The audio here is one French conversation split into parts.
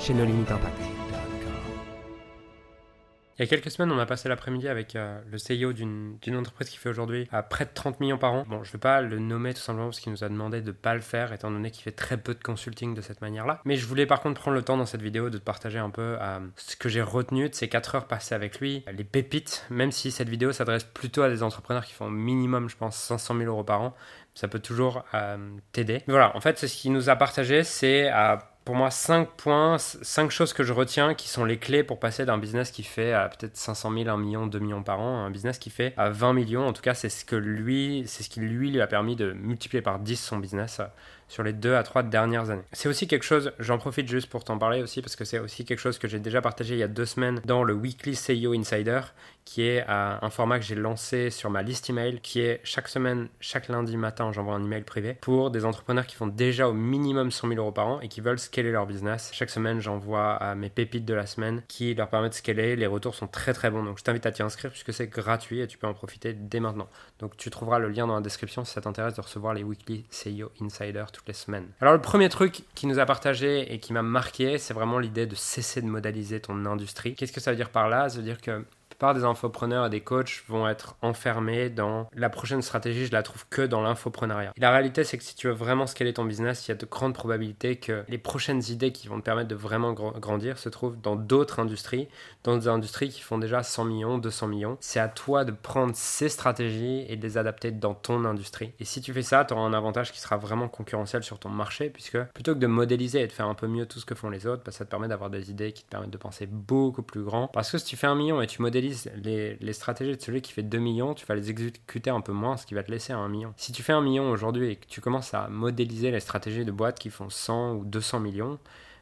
chez nos limites impact. Il y a quelques semaines, on a passé l'après-midi avec euh, le CEO d'une entreprise qui fait aujourd'hui à près de 30 millions par an. Bon, je ne vais pas le nommer tout simplement parce qu'il nous a demandé de ne pas le faire, étant donné qu'il fait très peu de consulting de cette manière-là. Mais je voulais par contre prendre le temps dans cette vidéo de te partager un peu euh, ce que j'ai retenu de ces 4 heures passées avec lui, les pépites, même si cette vidéo s'adresse plutôt à des entrepreneurs qui font minimum, je pense, 500 000 euros par an. Ça peut toujours euh, t'aider. Voilà, en fait, ce qu'il nous a partagé, c'est à pour moi 5 points, 5 choses que je retiens qui sont les clés pour passer d'un business qui fait à peut-être 500 000, 1 million, 2 millions par an, un business qui fait à 20 millions. En tout cas, c'est ce que lui, c'est ce qui lui lui a permis de multiplier par 10 son business sur les 2 à 3 dernières années. C'est aussi quelque chose, j'en profite juste pour t'en parler aussi parce que c'est aussi quelque chose que j'ai déjà partagé il y a deux semaines dans le Weekly CEO Insider qui est un format que j'ai lancé sur ma liste email, qui est chaque semaine, chaque lundi matin, j'envoie un email privé pour des entrepreneurs qui font déjà au minimum 100 000 euros par an et qui veulent scaler leur business. Chaque semaine, j'envoie mes pépites de la semaine qui leur permettent de scaler. Les retours sont très très bons, donc je t'invite à t'y inscrire puisque c'est gratuit et tu peux en profiter dès maintenant. Donc tu trouveras le lien dans la description si ça t'intéresse de recevoir les Weekly CEO Insider les semaines. Alors le premier truc qui nous a partagé et qui m'a marqué, c'est vraiment l'idée de cesser de modéliser ton industrie. Qu'est-ce que ça veut dire par là? Ça veut dire que plupart des infopreneurs et des coachs vont être enfermés dans la prochaine stratégie, je la trouve que dans l'infoprenariat. la réalité, c'est que si tu veux vraiment scaler ton business, il y a de grandes probabilités que les prochaines idées qui vont te permettre de vraiment grandir se trouvent dans d'autres industries, dans des industries qui font déjà 100 millions, 200 millions. C'est à toi de prendre ces stratégies et de les adapter dans ton industrie. Et si tu fais ça, tu auras un avantage qui sera vraiment concurrentiel sur ton marché, puisque plutôt que de modéliser et de faire un peu mieux tout ce que font les autres, bah, ça te permet d'avoir des idées qui te permettent de penser beaucoup plus grand. Parce que si tu fais un million et tu modélises les, stratégies de celui qui fait 2 millions, tu vas les exécuter un peu moins, ce qui va te laisser à 1 million. Si tu fais 1 million aujourd'hui et que tu commences à modéliser les stratégies de boîtes qui font 100 ou 200 millions,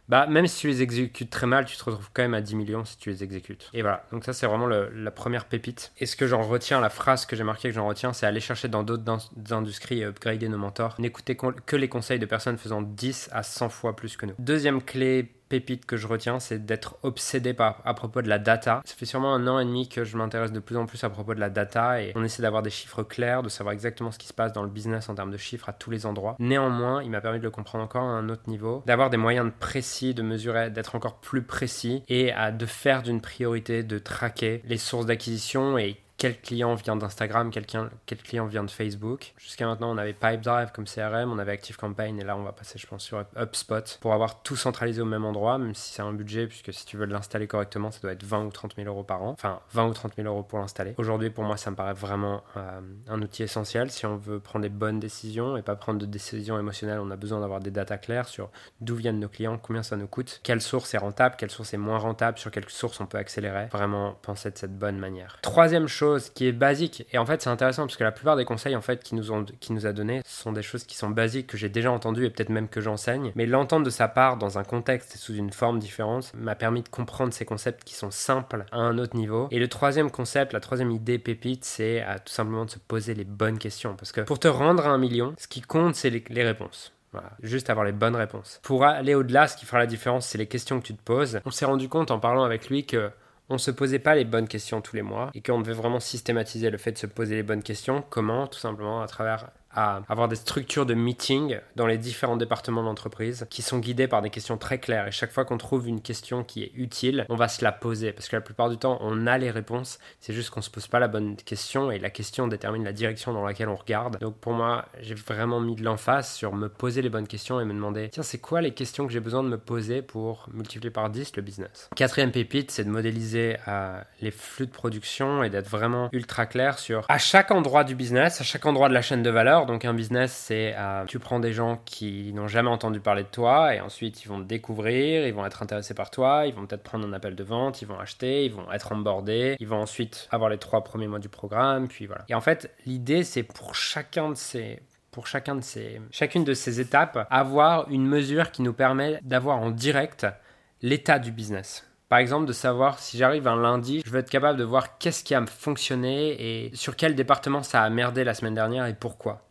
bah, même si tu les exécutes très mal, tu te retrouves quand même à 10 millions si tu les exécutes. Et voilà, donc ça c'est vraiment la première pépite. Et ce que j'en retiens, la phrase que j'ai marquée que j'en retiens, c'est aller chercher dans d'autres industries et upgrader nos mentors. N'écoutez que les conseils de personnes faisant 10 à 100 fois plus que nous. Deuxième clé pépite que je retiens, c'est d'être obsédé par, à propos de la data. Ça fait sûrement un an et demi que je m'intéresse de plus en plus à propos de la data et on essaie d'avoir des chiffres clairs, de savoir exactement ce qui se passe dans le business en termes de chiffres à tous les endroits. Néanmoins, il m'a permis de le comprendre encore à un autre niveau, d'avoir des moyens de précis, de mesurer, d'être encore plus précis et à, de faire d'une priorité de traquer les sources d'acquisition et quel client vient d'Instagram, quel, quel, client vient de Facebook. Jusqu'à maintenant, on avait Pipedrive comme CRM, on avait ActiveCampaign et là, on va passer, je pense, sur HubSpot pour avoir tout centralisé au même endroit, même si c'est un budget, puisque si tu veux l'installer correctement, ça doit être 20 ou 30 000 euros par an. Enfin, 20 ou 30 000 euros pour l'installer. Aujourd'hui, pour moi, ça me paraît vraiment euh, un outil essentiel. Si on veut prendre des bonnes décisions et pas prendre de décisions émotionnelles, on a besoin d'avoir des datas claires sur d'où viennent nos clients, combien ça nous coûte, quelle source est rentable, quelle source est moins rentable, sur quelle source on peut accélérer. Vraiment penser de cette bonne manière. Troisième chose, qui est basique. Et en fait, c'est intéressant parce que la plupart des conseils en fait qui nous ont qui nous a donné sont des choses qui sont basiques que j'ai déjà entendues et peut-être même que j'enseigne. Mais l'entendre de sa part dans un contexte sous une forme différente m'a permis de comprendre ces concepts qui sont simples à un autre niveau. Et le troisième concept, la troisième idée pépite, c'est tout simplement de se poser les bonnes questions. Parce que pour te rendre à un million, ce qui compte, c'est les, les réponses. Voilà, juste avoir les bonnes réponses. Pour aller au-delà, ce qui fera la différence, c'est les questions que tu te poses. On s'est rendu compte en parlant avec lui que on se posait pas les bonnes questions tous les mois et qu'on devait vraiment systématiser le fait de se poser les bonnes questions. Comment Tout simplement à travers à avoir des structures de meeting dans les différents départements de l'entreprise qui sont guidées par des questions très claires. Et chaque fois qu'on trouve une question qui est utile, on va se la poser parce que la plupart du temps, on a les réponses. C'est juste qu'on se pose pas la bonne question et la question détermine la direction dans laquelle on regarde. Donc pour moi, j'ai vraiment mis de l'emphase sur me poser les bonnes questions et me demander tiens, c'est quoi les questions que j'ai besoin de me poser pour multiplier par 10 le business? Quatrième pépite, c'est de modéliser euh, les flux de production et d'être vraiment ultra clair sur à chaque endroit du business, à chaque endroit de la chaîne de valeur donc un business, c'est euh, tu prends des gens qui n'ont jamais entendu parler de toi et ensuite ils vont te découvrir, ils vont être intéressés par toi, ils vont peut-être prendre un appel de vente, ils vont acheter, ils vont être embordés, ils vont ensuite avoir les trois premiers mois du programme, puis voilà. Et en fait, l'idée, c'est pour chacun de ces pour chacun de ces, chacune de ces étapes, avoir une mesure qui nous permet d'avoir en direct l'état du business. Par exemple, de savoir si j'arrive un lundi, je veux être capable de voir qu'est-ce qui a fonctionné et sur quel département ça a merdé la semaine dernière et pourquoi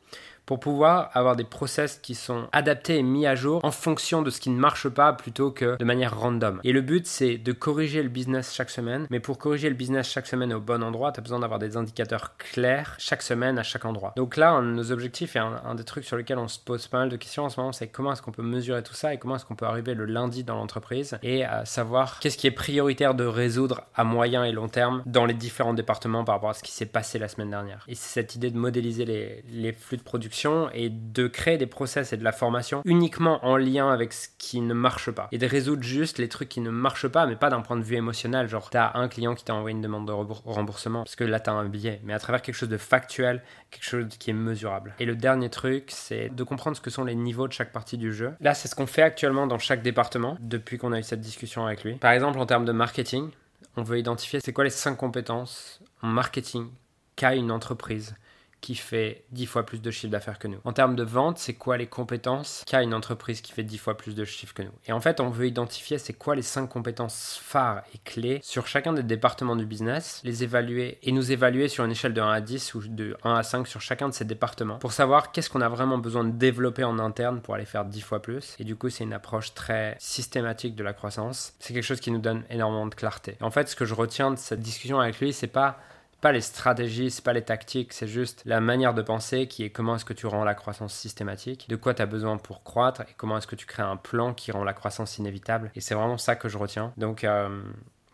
pour pouvoir avoir des process qui sont adaptés et mis à jour en fonction de ce qui ne marche pas plutôt que de manière random. Et le but, c'est de corriger le business chaque semaine. Mais pour corriger le business chaque semaine au bon endroit, tu as besoin d'avoir des indicateurs clairs chaque semaine à chaque endroit. Donc là, un de nos objectifs et un, des trucs sur lesquels on se pose pas mal de questions en ce moment, c'est comment est-ce qu'on peut mesurer tout ça et comment est-ce qu'on peut arriver le lundi dans l'entreprise et à savoir qu'est-ce qui est prioritaire de résoudre à moyen et long terme dans les différents départements par rapport à ce qui s'est passé la semaine dernière. Et c'est cette idée de modéliser les, les flux de production et de créer des process et de la formation uniquement en lien avec ce qui ne marche pas. Et de résoudre juste les trucs qui ne marchent pas mais pas d'un point de vue émotionnel. Genre t'as un client qui t'a envoyé une demande de remboursement parce que là t'as un billet mais à travers quelque chose de factuel quelque chose qui est mesurable. Et le dernier truc c'est de comprendre ce que sont les niveaux de chaque partie du jeu. Là c'est ce qu'on fait actuellement dans chaque département depuis qu'on a eu cette discussion avec lui. Par exemple en termes de marketing on veut identifier c'est quoi les cinq compétences en marketing qu'a une entreprise qui fait 10 fois plus de chiffre d'affaires que nous. En termes de vente, c'est quoi les compétences qu'a une entreprise qui fait 10 fois plus de chiffre que nous? Et en fait, on veut identifier c'est quoi les 5 compétences phares et clés sur chacun des départements du business, les évaluer et nous évaluer sur une échelle de 1 à 10 ou de 1 à 5 sur chacun de ces départements pour savoir qu'est-ce qu'on a vraiment besoin de développer en interne pour aller faire 10 fois plus. Et du coup, c'est une approche très systématique de la croissance. C'est quelque chose qui nous donne énormément de clarté. en fait, ce que je retiens de cette discussion avec lui, c'est pas pas les stratégies, c'est pas les tactiques, c'est juste la manière de penser qui est comment est-ce que tu rends la croissance systématique, de quoi tu as besoin pour croître et comment est-ce que tu crées un plan qui rend la croissance inévitable. Et c'est vraiment ça que je retiens. Donc euh,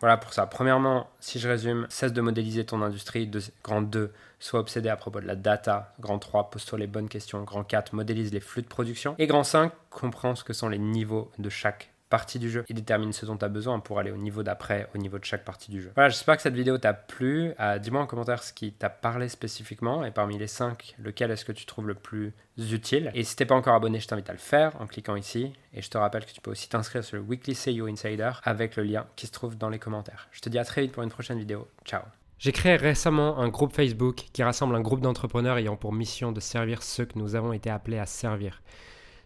voilà pour ça. Premièrement, si je résume, cesse de modéliser ton industrie. De, grand 2, sois obsédé à propos de la data. Grand 3, pose-toi les bonnes questions. Grand 4, modélise les flux de production. Et grand 5, comprends ce que sont les niveaux de chaque du jeu et détermine ce dont tu as besoin pour aller au niveau d'après, au niveau de chaque partie du jeu. Voilà, j'espère que cette vidéo t'a plu. Euh, dis-moi en commentaire ce qui t'a parlé spécifiquement et parmi les 5, lequel est-ce que tu trouves le plus utile? Et si t'es pas encore abonné, je t'invite à le faire en cliquant ici. Et je te rappelle que tu peux aussi t'inscrire sur le Weekly SEO Insider avec le lien qui se trouve dans les commentaires. Je te dis à très vite pour une prochaine vidéo. Ciao j'ai créé récemment un groupe Facebook qui rassemble un groupe d'entrepreneurs ayant pour mission de servir ceux que nous avons été appelés à servir.